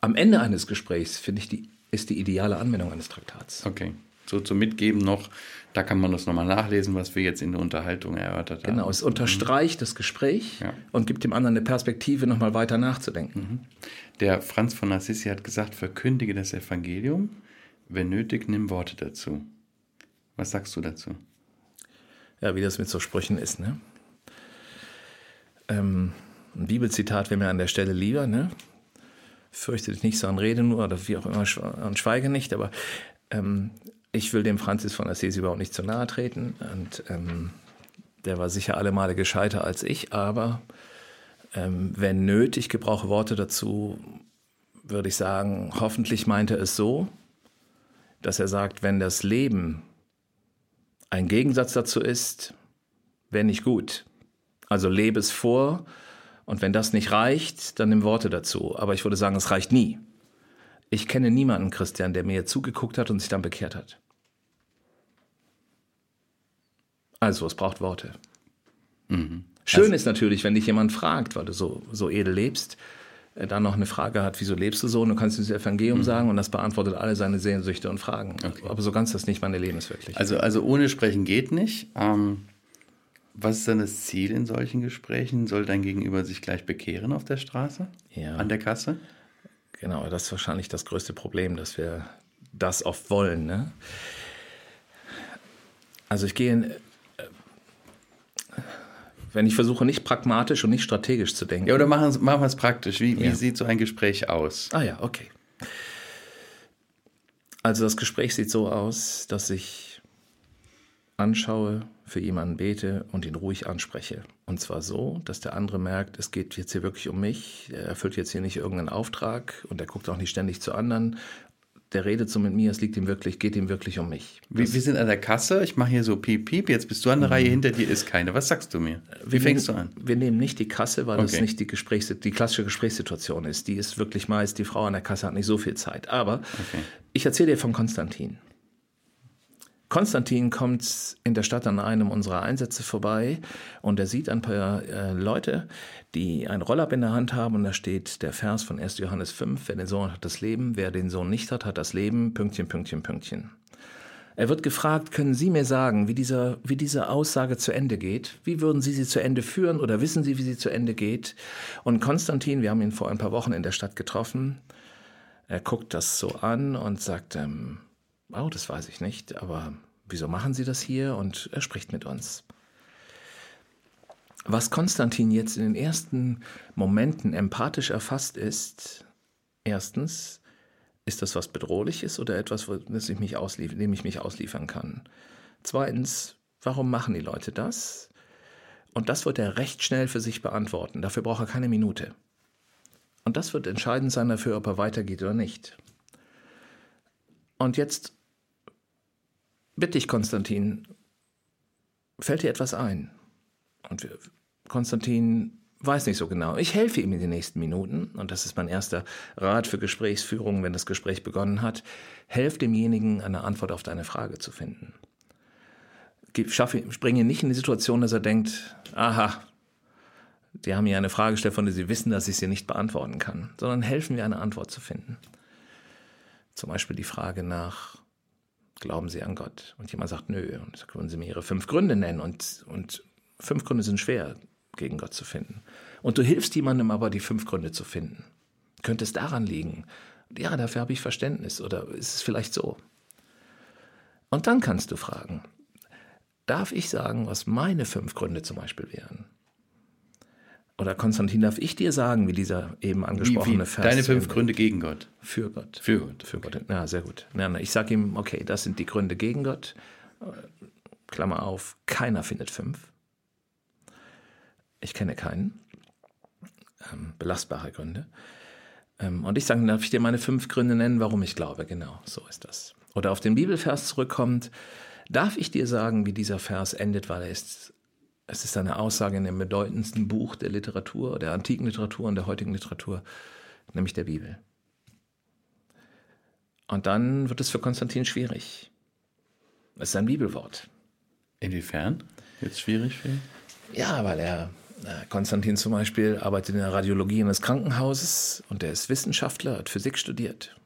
am Ende eines Gesprächs, finde ich, die, ist die ideale Anwendung eines Traktats. Okay. So zum Mitgeben noch, da kann man das nochmal nachlesen, was wir jetzt in der Unterhaltung erörtert haben. Genau, es unterstreicht mhm. das Gespräch ja. und gibt dem anderen eine Perspektive, nochmal weiter nachzudenken. Mhm. Der Franz von Assisi hat gesagt, verkündige das Evangelium, wenn nötig, nimm Worte dazu. Was sagst du dazu? Ja, wie das mit so Sprüchen ist, ne? Ähm, ein Bibelzitat wäre mir an der Stelle lieber, ne? Fürchte dich nicht, sondern rede nur oder wie auch immer und schweige nicht, aber ähm, ich will dem Franzis von Assisi überhaupt nicht zu nahe treten und ähm, der war sicher alle Male gescheiter als ich, aber ähm, wenn nötig, gebrauche Worte dazu, würde ich sagen, hoffentlich meint er es so, dass er sagt, wenn das Leben ein Gegensatz dazu ist, wäre nicht gut. Also lebe es vor und wenn das nicht reicht, dann nimm Worte dazu. Aber ich würde sagen, es reicht nie. Ich kenne niemanden, Christian, der mir zugeguckt hat und sich dann bekehrt hat. Also, es braucht Worte. Mhm. Schön also, ist natürlich, wenn dich jemand fragt, weil du so, so edel lebst, äh, dann noch eine Frage hat, wieso lebst du so? Und du kannst das Evangelium mhm. sagen und das beantwortet alle seine Sehnsüchte und Fragen. Okay. Aber so ganz das nicht meine Lebenswirklichkeit. Also, also ohne Sprechen geht nicht. Ähm, was ist dann das Ziel in solchen Gesprächen? Soll dein Gegenüber sich gleich bekehren auf der Straße? Ja. An der Kasse? Genau, das ist wahrscheinlich das größte Problem, dass wir das oft wollen. Ne? Also ich gehe wenn ich versuche, nicht pragmatisch und nicht strategisch zu denken. Ja, oder machen, machen wir es praktisch. Wie, ja. wie sieht so ein Gespräch aus? Ah ja, okay. Also das Gespräch sieht so aus, dass ich anschaue, für jemanden bete und ihn ruhig anspreche. Und zwar so, dass der andere merkt, es geht jetzt hier wirklich um mich. Er erfüllt jetzt hier nicht irgendeinen Auftrag und er guckt auch nicht ständig zu anderen der redet so mit mir, es liegt ihm wirklich, geht ihm wirklich um mich. Wir, wir sind an der Kasse, ich mache hier so piep, piep, jetzt bist du an der mhm. Reihe, hinter dir ist keine. Was sagst du mir? Wie wir fängst nehmen, du an? Wir nehmen nicht die Kasse, weil okay. das nicht die, Gesprächs die klassische Gesprächssituation ist. Die ist wirklich meist, die Frau an der Kasse hat nicht so viel Zeit. Aber okay. ich erzähle dir von Konstantin. Konstantin kommt in der Stadt an einem unserer Einsätze vorbei und er sieht ein paar äh, Leute, die ein Rollab in der Hand haben und da steht der Vers von 1. Johannes 5, wer den Sohn hat, das Leben, wer den Sohn nicht hat, hat das Leben, Pünktchen, Pünktchen, Pünktchen. Er wird gefragt, können Sie mir sagen, wie, dieser, wie diese Aussage zu Ende geht? Wie würden Sie sie zu Ende führen oder wissen Sie, wie sie zu Ende geht? Und Konstantin, wir haben ihn vor ein paar Wochen in der Stadt getroffen, er guckt das so an und sagt, ähm, oh, das weiß ich nicht, aber wieso machen Sie das hier? Und er spricht mit uns. Was Konstantin jetzt in den ersten Momenten empathisch erfasst ist, erstens, ist das was Bedrohliches oder etwas, das ich mich dem ich mich ausliefern kann? Zweitens, warum machen die Leute das? Und das wird er recht schnell für sich beantworten. Dafür braucht er keine Minute. Und das wird entscheidend sein dafür, ob er weitergeht oder nicht. Und jetzt bitte ich Konstantin, fällt dir etwas ein? Und Konstantin weiß nicht so genau. Ich helfe ihm in den nächsten Minuten, und das ist mein erster Rat für Gesprächsführung, wenn das Gespräch begonnen hat. Helf demjenigen, eine Antwort auf deine Frage zu finden. Ihn nicht in die Situation, dass er denkt, aha, die haben mir eine Frage gestellt, von der sie wissen, dass ich sie nicht beantworten kann, sondern helfen mir, eine Antwort zu finden. Zum Beispiel die Frage nach, glauben Sie an Gott? Und jemand sagt, nö. Und sagt, können Sie mir Ihre fünf Gründe nennen? Und, und fünf Gründe sind schwer, gegen Gott zu finden. Und du hilfst jemandem aber, die fünf Gründe zu finden. Könnte es daran liegen? Ja, dafür habe ich Verständnis. Oder ist es vielleicht so? Und dann kannst du fragen, darf ich sagen, was meine fünf Gründe zum Beispiel wären? Oder Konstantin, darf ich dir sagen, wie dieser eben angesprochene wie, wie Vers. Deine fünf Gründe gegen Gott. Für Gott. Für Gott. Für Gott. Ja, sehr gut. Ich sage ihm, okay, das sind die Gründe gegen Gott. Klammer auf, keiner findet fünf. Ich kenne keinen. Ähm, belastbare Gründe. Ähm, und ich sage, darf ich dir meine fünf Gründe nennen, warum ich glaube? Genau, so ist das. Oder auf den Bibelvers zurückkommt, darf ich dir sagen, wie dieser Vers endet, weil er ist es ist eine Aussage in dem bedeutendsten Buch der Literatur, der antiken Literatur und der heutigen Literatur, nämlich der Bibel. Und dann wird es für Konstantin schwierig. Es ist ein Bibelwort. Inwiefern? Jetzt schwierig für ihn? Ja, weil er, äh, Konstantin zum Beispiel, arbeitet in der Radiologie eines Krankenhauses und er ist Wissenschaftler, hat Physik studiert.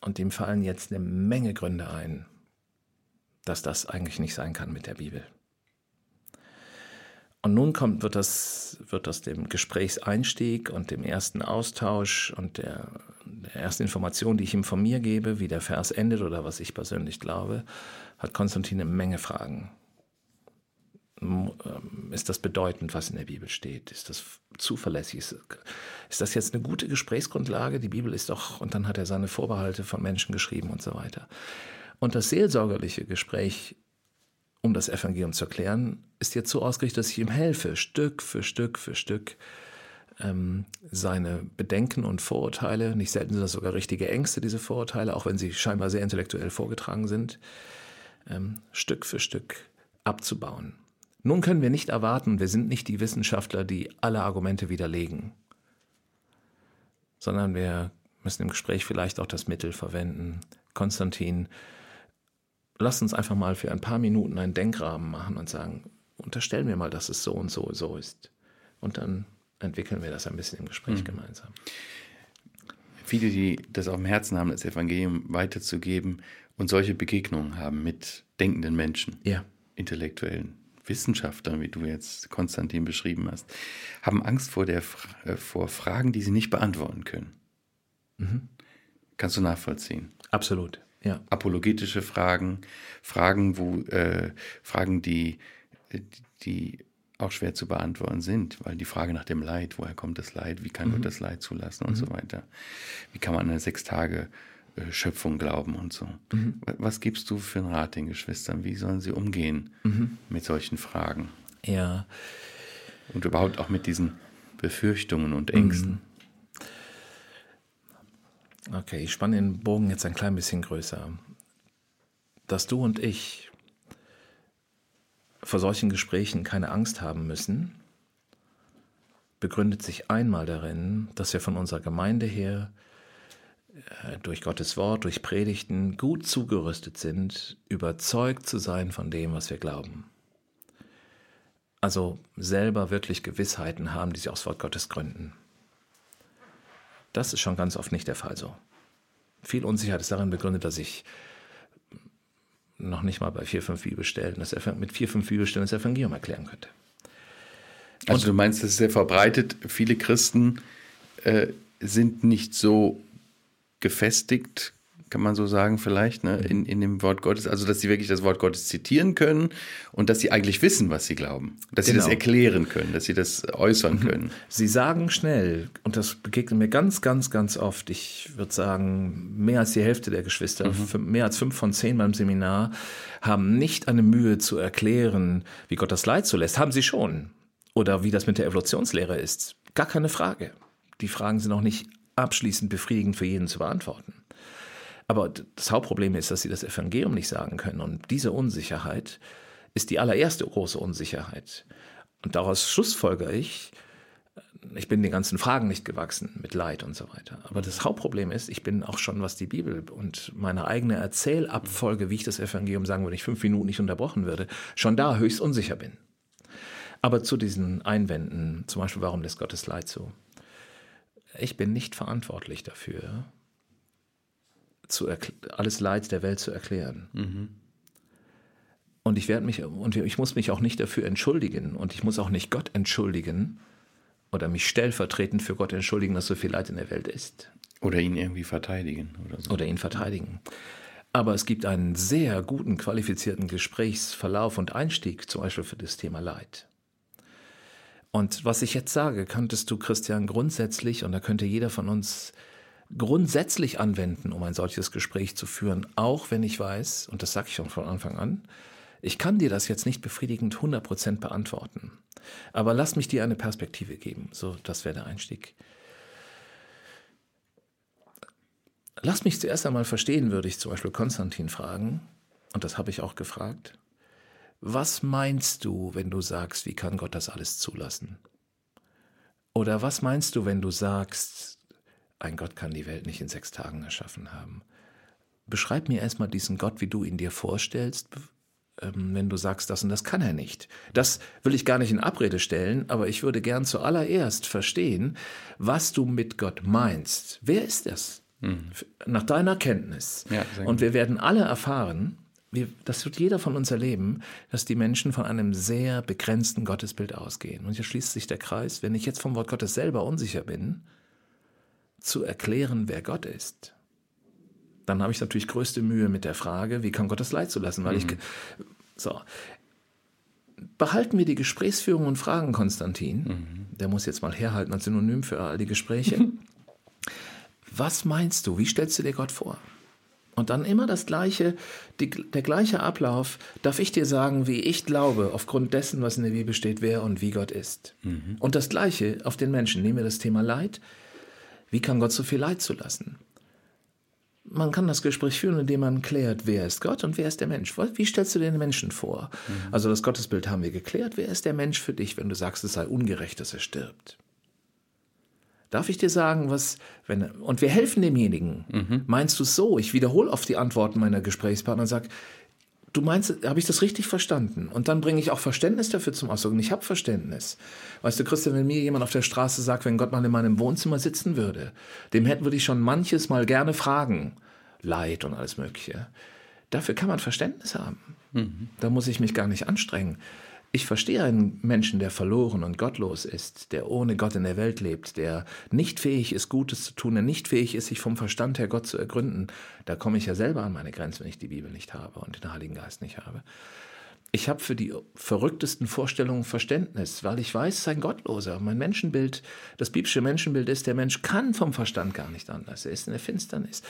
Und ihm fallen jetzt eine Menge Gründe ein, dass das eigentlich nicht sein kann mit der Bibel. Und nun kommt, wird das, wird das dem Gesprächseinstieg und dem ersten Austausch und der, der ersten Information, die ich ihm von mir gebe, wie der Vers endet oder was ich persönlich glaube, hat Konstantin eine Menge Fragen. Ähm, ist das bedeutend, was in der Bibel steht? Ist das zuverlässig? Ist das jetzt eine gute Gesprächsgrundlage? Die Bibel ist doch, und dann hat er seine Vorbehalte von Menschen geschrieben und so weiter. Und das seelsorgerliche Gespräch um das Evangelium zu erklären, ist jetzt so ausgerichtet, dass ich ihm helfe, Stück für Stück für Stück ähm, seine Bedenken und Vorurteile, nicht selten sind das sogar richtige Ängste, diese Vorurteile, auch wenn sie scheinbar sehr intellektuell vorgetragen sind, ähm, Stück für Stück abzubauen. Nun können wir nicht erwarten, wir sind nicht die Wissenschaftler, die alle Argumente widerlegen, sondern wir müssen im Gespräch vielleicht auch das Mittel verwenden. Konstantin lass uns einfach mal für ein paar Minuten einen Denkrahmen machen und sagen, unterstellen wir mal, dass es so und so und so ist. Und dann entwickeln wir das ein bisschen im Gespräch mhm. gemeinsam. Viele, die das auf dem Herzen haben, das Evangelium weiterzugeben und solche Begegnungen haben mit denkenden Menschen, ja. intellektuellen Wissenschaftlern, wie du jetzt Konstantin beschrieben hast, haben Angst vor, der, äh, vor Fragen, die sie nicht beantworten können. Mhm. Kannst du nachvollziehen? Absolut ja. apologetische Fragen, Fragen, wo äh, Fragen, die, die auch schwer zu beantworten sind, weil die Frage nach dem Leid, woher kommt das Leid, wie kann mhm. Gott das Leid zulassen und mhm. so weiter. Wie kann man an eine sechs Tage äh, Schöpfung glauben und so. Mhm. Was gibst du für einen Rat den Geschwistern? Wie sollen sie umgehen mhm. mit solchen Fragen? Ja. Und überhaupt auch mit diesen Befürchtungen und Ängsten. Okay, ich spanne den Bogen jetzt ein klein bisschen größer. Dass du und ich vor solchen Gesprächen keine Angst haben müssen, begründet sich einmal darin, dass wir von unserer Gemeinde her äh, durch Gottes Wort, durch Predigten gut zugerüstet sind, überzeugt zu sein von dem, was wir glauben. Also selber wirklich Gewissheiten haben, die sich aufs Wort Gottes gründen. Das ist schon ganz oft nicht der Fall so. Viel Unsicherheit ist darin begründet, dass ich noch nicht mal bei vier, fünf Bibelstellen, das mit vier, fünf Bibelstellen das Evangelium erklären könnte. Und also du meinst, das ist sehr verbreitet. Viele Christen äh, sind nicht so gefestigt kann man so sagen vielleicht, ne, in, in dem Wort Gottes. Also, dass sie wirklich das Wort Gottes zitieren können und dass sie eigentlich wissen, was sie glauben. Dass genau. sie das genau. erklären können, dass sie das äußern mhm. können. Sie sagen schnell, und das begegnet mir ganz, ganz, ganz oft, ich würde sagen, mehr als die Hälfte der Geschwister, mhm. mehr als fünf von zehn beim Seminar, haben nicht eine Mühe zu erklären, wie Gott das Leid zulässt. Haben sie schon. Oder wie das mit der Evolutionslehre ist. Gar keine Frage die Fragen sind auch nicht abschließend befriedigend für jeden zu beantworten. Aber das Hauptproblem ist, dass sie das Evangelium nicht sagen können. Und diese Unsicherheit ist die allererste große Unsicherheit. Und daraus schlussfolgere ich, ich bin den ganzen Fragen nicht gewachsen mit Leid und so weiter. Aber das Hauptproblem ist, ich bin auch schon, was die Bibel und meine eigene Erzählabfolge, wie ich das Evangelium sagen würde, ich fünf Minuten nicht unterbrochen würde, schon da höchst unsicher bin. Aber zu diesen Einwänden, zum Beispiel, warum lässt Gottes Leid zu? Ich bin nicht verantwortlich dafür, zu alles Leid der Welt zu erklären. Mhm. Und ich werde mich, und ich muss mich auch nicht dafür entschuldigen und ich muss auch nicht Gott entschuldigen oder mich stellvertretend für Gott entschuldigen, dass so viel Leid in der Welt ist. Oder ihn irgendwie verteidigen oder so. Oder ihn verteidigen. Aber es gibt einen sehr guten, qualifizierten Gesprächsverlauf und Einstieg, zum Beispiel für das Thema Leid. Und was ich jetzt sage, könntest du, Christian, grundsätzlich, und da könnte jeder von uns grundsätzlich anwenden, um ein solches Gespräch zu führen, auch wenn ich weiß, und das sage ich schon von Anfang an, ich kann dir das jetzt nicht befriedigend 100% beantworten. Aber lass mich dir eine Perspektive geben. So, das wäre der Einstieg. Lass mich zuerst einmal verstehen, würde ich zum Beispiel Konstantin fragen, und das habe ich auch gefragt. Was meinst du, wenn du sagst, wie kann Gott das alles zulassen? Oder was meinst du, wenn du sagst, ein Gott kann die Welt nicht in sechs Tagen erschaffen haben? Beschreib mir erstmal diesen Gott, wie du ihn dir vorstellst, ähm, wenn du sagst, das und das kann er nicht. Das will ich gar nicht in Abrede stellen, aber ich würde gern zuallererst verstehen, was du mit Gott meinst. Wer ist das? Mhm. Nach deiner Kenntnis. Ja, und wir werden alle erfahren, wir, das wird jeder von uns erleben, dass die Menschen von einem sehr begrenzten Gottesbild ausgehen. Und hier schließt sich der Kreis, wenn ich jetzt vom Wort Gottes selber unsicher bin, zu erklären, wer Gott ist. Dann habe ich natürlich größte Mühe mit der Frage, wie kann Gott das Leid zulassen? Weil mhm. ich, so. Behalten wir die Gesprächsführung und Fragen, Konstantin. Mhm. Der muss jetzt mal herhalten als Synonym für all die Gespräche. (laughs) Was meinst du? Wie stellst du dir Gott vor? Und dann immer das gleiche, die, der gleiche Ablauf. Darf ich dir sagen, wie ich glaube, aufgrund dessen, was in der Bibel steht, wer und wie Gott ist? Mhm. Und das gleiche auf den Menschen. Nehmen wir das Thema Leid. Wie kann Gott so viel Leid zulassen? Man kann das Gespräch führen, indem man klärt, wer ist Gott und wer ist der Mensch. Wie stellst du den Menschen vor? Mhm. Also das Gottesbild haben wir geklärt. Wer ist der Mensch für dich, wenn du sagst, es sei ungerecht, dass er stirbt? Darf ich dir sagen, was, wenn, und wir helfen demjenigen. Mhm. Meinst du es so? Ich wiederhole oft die Antworten meiner Gesprächspartner und sage, du meinst, habe ich das richtig verstanden? Und dann bringe ich auch Verständnis dafür zum Ausdruck. Und ich habe Verständnis. Weißt du, Christian, wenn mir jemand auf der Straße sagt, wenn Gott mal in meinem Wohnzimmer sitzen würde, dem hätten würde ich schon manches Mal gerne fragen. Leid und alles Mögliche. Dafür kann man Verständnis haben. Mhm. Da muss ich mich gar nicht anstrengen. Ich verstehe einen Menschen, der verloren und gottlos ist, der ohne Gott in der Welt lebt, der nicht fähig ist, Gutes zu tun, der nicht fähig ist, sich vom Verstand her Gott zu ergründen. Da komme ich ja selber an meine Grenzen, wenn ich die Bibel nicht habe und den Heiligen Geist nicht habe. Ich habe für die verrücktesten Vorstellungen Verständnis, weil ich weiß, es ist ein Gottloser. Mein Menschenbild, das biblische Menschenbild ist, der Mensch kann vom Verstand gar nicht anders. Er ist in der Finsternis.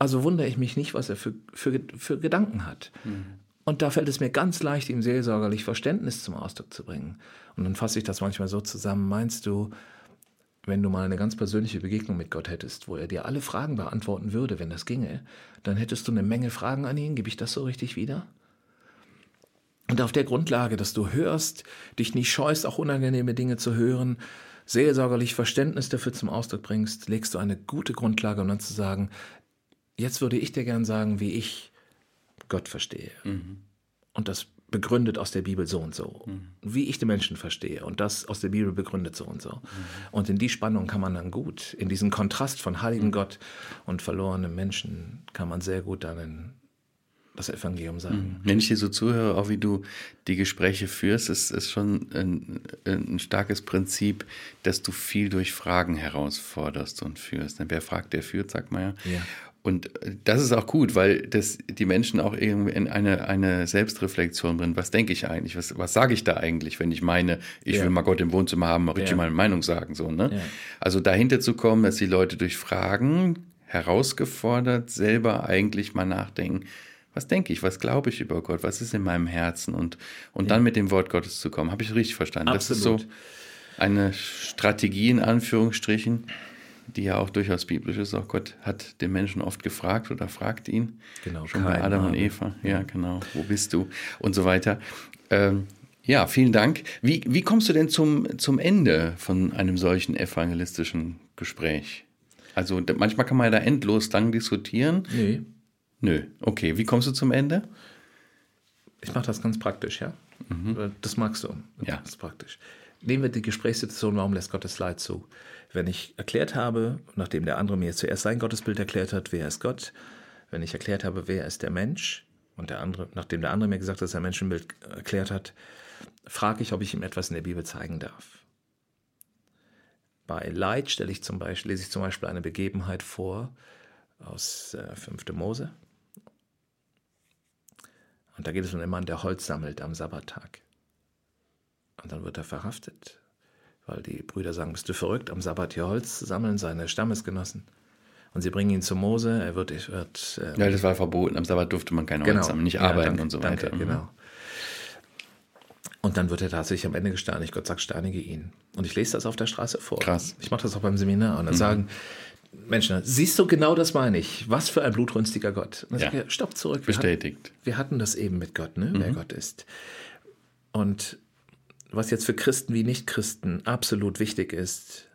Also wundere ich mich nicht, was er für, für, für Gedanken hat. Mhm. Und da fällt es mir ganz leicht, ihm seelsorgerlich Verständnis zum Ausdruck zu bringen. Und dann fasse ich das manchmal so zusammen. Meinst du, wenn du mal eine ganz persönliche Begegnung mit Gott hättest, wo er dir alle Fragen beantworten würde, wenn das ginge, dann hättest du eine Menge Fragen an ihn. Gebe ich das so richtig wieder? Und auf der Grundlage, dass du hörst, dich nicht scheust, auch unangenehme Dinge zu hören, seelsorgerlich Verständnis dafür zum Ausdruck bringst, legst du eine gute Grundlage, um dann zu sagen, jetzt würde ich dir gern sagen, wie ich Gott verstehe. Mhm. Und das begründet aus der Bibel so und so. Mhm. Wie ich den Menschen verstehe. Und das aus der Bibel begründet so und so. Mhm. Und in die Spannung kann man dann gut, in diesen Kontrast von heiligen mhm. Gott und verlorenem Menschen, kann man sehr gut dann in das Evangelium sagen. Mhm. Wenn ich dir so zuhöre, auch wie du die Gespräche führst, ist es schon ein, ein, starkes Prinzip, dass du viel durch Fragen herausforderst und führst. Wer fragt, der führt, sagt man ja. ja. Und das ist auch gut, weil das die Menschen auch irgendwie in eine, eine Selbstreflexion bringen. Was denke ich eigentlich? Was, was sage ich da eigentlich, wenn ich meine, ich ja. will mal Gott im Wohnzimmer haben, mal richtig ja. meine Meinung sagen, so, ne? Ja. Also dahinter zu kommen, dass die Leute durch Fragen herausgefordert selber eigentlich mal nachdenken, was denke ich, was glaube ich über Gott, was ist in meinem Herzen und, und dann mit dem Wort Gottes zu kommen. Habe ich richtig verstanden? Absolut. Das ist so eine Strategie in Anführungsstrichen, die ja auch durchaus biblisch ist. Auch Gott hat den Menschen oft gefragt oder fragt ihn. Genau, Schon bei Adam und Name. Eva. Ja, genau. Wo bist du? Und so weiter. Ähm, ja, vielen Dank. Wie, wie kommst du denn zum, zum Ende von einem solchen evangelistischen Gespräch? Also manchmal kann man ja da endlos lang diskutieren. Nee, Nö. Okay, wie kommst du zum Ende? ich mache das ganz praktisch, ja. Das magst du. Ja. Das ist praktisch. Nehmen wir die Gesprächssituation, warum lässt Gott das Leid zu? Wenn ich erklärt habe, nachdem der andere mir zuerst sein Gottesbild erklärt hat, wer ist Gott, wenn ich erklärt habe, wer ist der Mensch, und der andere, nachdem der andere mir gesagt hat, dass er Menschenbild erklärt hat, frage ich, ob ich ihm etwas in der Bibel zeigen darf. Bei Leid stelle ich zum Beispiel, lese ich zum Beispiel eine Begebenheit vor aus äh, 5. Mose. Und da geht es um einen Mann, der Holz sammelt am Sabbattag. Und dann wird er verhaftet, weil die Brüder sagen, bist du verrückt, am Sabbat hier Holz zu sammeln, seine Stammesgenossen. Und sie bringen ihn zu Mose, er wird, er wird äh, Ja, das war verboten. Am Sabbat durfte man keine Holz sammeln, nicht Genau. Ja, arbeiten danke, und so weiter. Danke, genau. Und dann wird er tatsächlich am Ende gesteinigt. Gott sagt, steinige ihn. Und ich lese das auf der Straße vor. Krass. Ich mache das auch beim Seminar. Und dann sagen Menschen, siehst du, genau das meine ich. Was für ein blutrünstiger Gott. Und dann Ja. sage ich, stopp zurück. Wir hatten, Bestätigt. wir hatten das eben mit Gott, ne? wer Gott ist. Und was jetzt für Christen wie Nichtchristen absolut wichtig ist,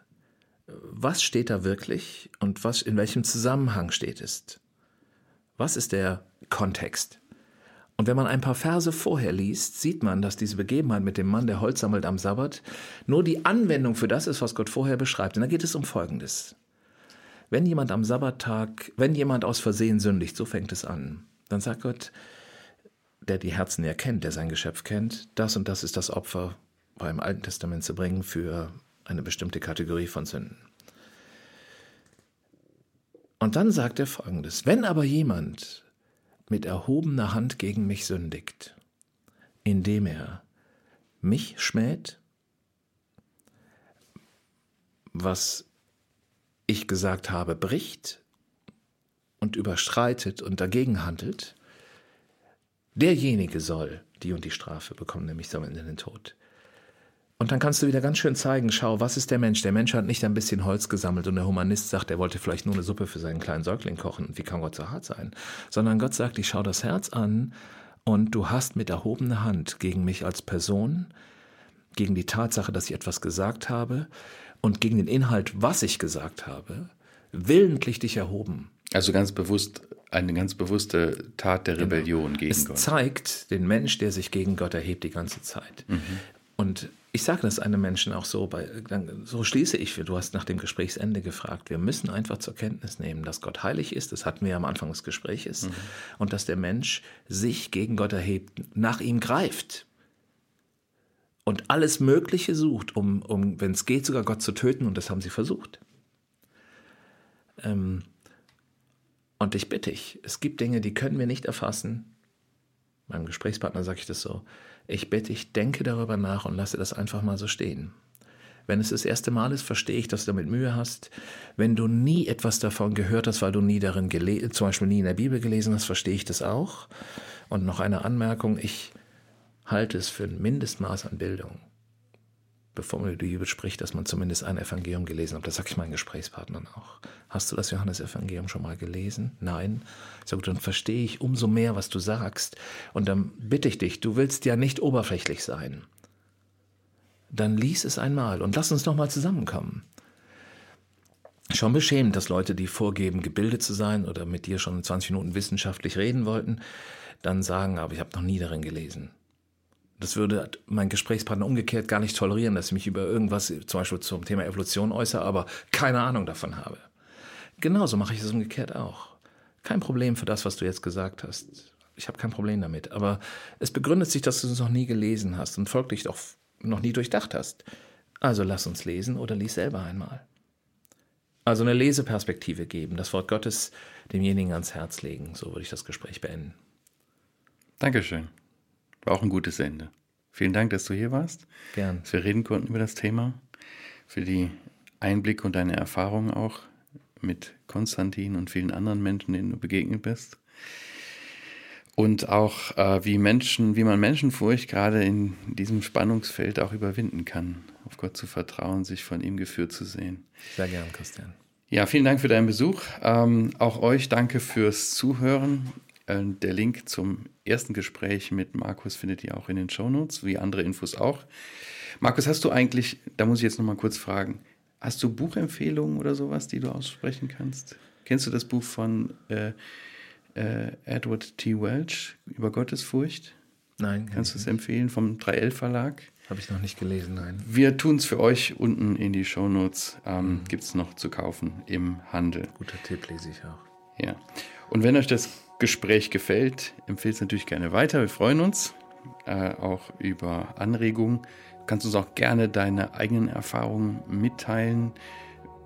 was steht da wirklich und was, in welchem Zusammenhang steht es? Was ist der Kontext? Und wenn man ein paar Verse vorher liest, sieht man, dass diese Begebenheit mit dem Mann, der Holz sammelt am Sabbat, nur die Anwendung für das ist, was Gott vorher beschreibt. Und da geht es um Folgendes. Wenn jemand am Sabbattag, wenn jemand aus Versehen sündigt, so fängt es an, dann sagt Gott, der die Herzen ja kennt, der sein Geschöpf kennt, das und das ist das Opfer beim Alten Testament zu bringen für eine bestimmte Kategorie von Sünden. Und dann sagt er folgendes, wenn aber jemand mit erhobener Hand gegen mich sündigt, indem er mich schmäht, was ich gesagt habe, bricht und überschreitet und dagegen handelt, derjenige soll die und die Strafe bekommen, nämlich sammeln in den Tod. Und dann kannst du wieder ganz schön zeigen, schau, was ist der Mensch? Der Mensch hat nicht ein bisschen Holz gesammelt und der Humanist sagt, er wollte vielleicht nur eine Suppe für seinen kleinen Säugling kochen. Wie kann Gott so hart sein? Sondern Gott sagt, ich schau das Herz an und du hast mit erhobener Hand gegen mich als Person, gegen die Tatsache, dass ich etwas gesagt habe und gegen den Inhalt, was ich gesagt habe, willentlich dich erhoben. Also ganz bewusst, eine ganz bewusste Tat der Rebellion gegen Es Gott. zeigt den Mensch, der sich gegen Gott erhebt die ganze Zeit. Und ich sage das einem Menschen auch so, bei, so schließe ich, du hast nach dem Gesprächsende gefragt, wir müssen einfach zur Kenntnis nehmen, dass Gott heilig ist, das hatten wir am Anfang des Gespräches, und dass der Mensch sich gegen Gott erhebt, nach ihm greift. Und alles Mögliche sucht, um, um wenn es geht, sogar Gott zu töten, und das haben sie versucht. Ähm, und ich bitte dich, es gibt Dinge, die können wir nicht erfassen. Meinem Gesprächspartner sage ich das so. Ich bitte dich, denke darüber nach und lasse das einfach mal so stehen. Wenn es das erste Mal ist, verstehe ich, dass du damit Mühe hast. Wenn du nie etwas davon gehört hast, weil du nie darin gelesen, zum Beispiel nie in der Bibel gelesen hast, verstehe ich das auch. Und noch eine Anmerkung, ich halte es für ein Mindestmaß an Bildung, bevor man über die Bibel spricht, dass man zumindest ein Evangelium gelesen hat. Das sage ich meinen Gesprächspartnern auch. Hast du das Johannesevangelium schon mal gelesen? Nein. So gut, dann verstehe ich umso mehr, was du sagst. Und dann bitte ich dich, du willst ja nicht oberflächlich sein. Dann lies es einmal und lass uns noch mal zusammenkommen. Schon beschämend, dass Leute, die vorgeben, gebildet zu sein oder mit dir schon 20 Minuten wissenschaftlich reden wollten, dann sagen, aber ich habe noch nie darin gelesen. Das würde mein Gesprächspartner umgekehrt gar nicht tolerieren, dass ich mich über irgendwas, zum Beispiel zum Thema Evolution äußere, aber keine Ahnung davon habe. Genauso mache ich es umgekehrt auch. Kein Problem für das, was du jetzt gesagt hast. Ich habe kein Problem damit. Aber es begründet sich, dass du es noch nie gelesen hast und folglich auch noch nie durchdacht hast. Also lass uns lesen oder lies selber einmal. Also eine Leseperspektive geben, das Wort Gottes demjenigen ans Herz legen. So würde ich das Gespräch beenden. Dankeschön. War auch ein gutes Ende. Vielen Dank, dass du hier warst, Gern. dass wir reden konnten über das Thema, für die Einblicke und deine Erfahrungen auch mit Konstantin und vielen anderen Menschen, denen du begegnet bist. Und auch, äh, wie Menschen, wie man Menschenfurcht gerade in diesem Spannungsfeld auch überwinden kann, auf Gott zu vertrauen, sich von ihm geführt zu sehen. Sehr gern, Christian. Ja, vielen Dank für deinen Besuch. Ähm, auch euch danke fürs Zuhören. Äh, der Link zum ersten Gespräch mit Markus findet ihr auch in den Shownotes, wie andere Infos auch. Markus, hast du eigentlich, da muss ich jetzt nochmal kurz fragen, hast du Buchempfehlungen oder sowas, die du aussprechen kannst? Kennst du das Buch von äh, äh, Edward T. Welch über Gottesfurcht? Nein. Kannst du es empfehlen vom 3L Verlag? Habe ich noch nicht gelesen, nein. Wir tun es für euch unten in die Shownotes. Ähm, mhm. Gibt es noch zu kaufen im Handel. Guter Tipp, lese ich auch. Ja. Und wenn euch das Gespräch gefällt, empfehlt es natürlich gerne weiter. Wir freuen uns äh, auch über Anregungen. Du kannst uns auch gerne deine eigenen Erfahrungen mitteilen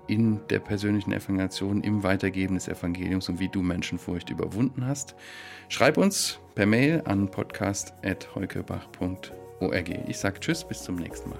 in der persönlichen Evangelisation, im Weitergeben des Evangeliums und wie du Menschenfurcht überwunden hast. Schreib uns per Mail an podcast.heukebach.org. Ich sage Tschüss, bis zum nächsten Mal.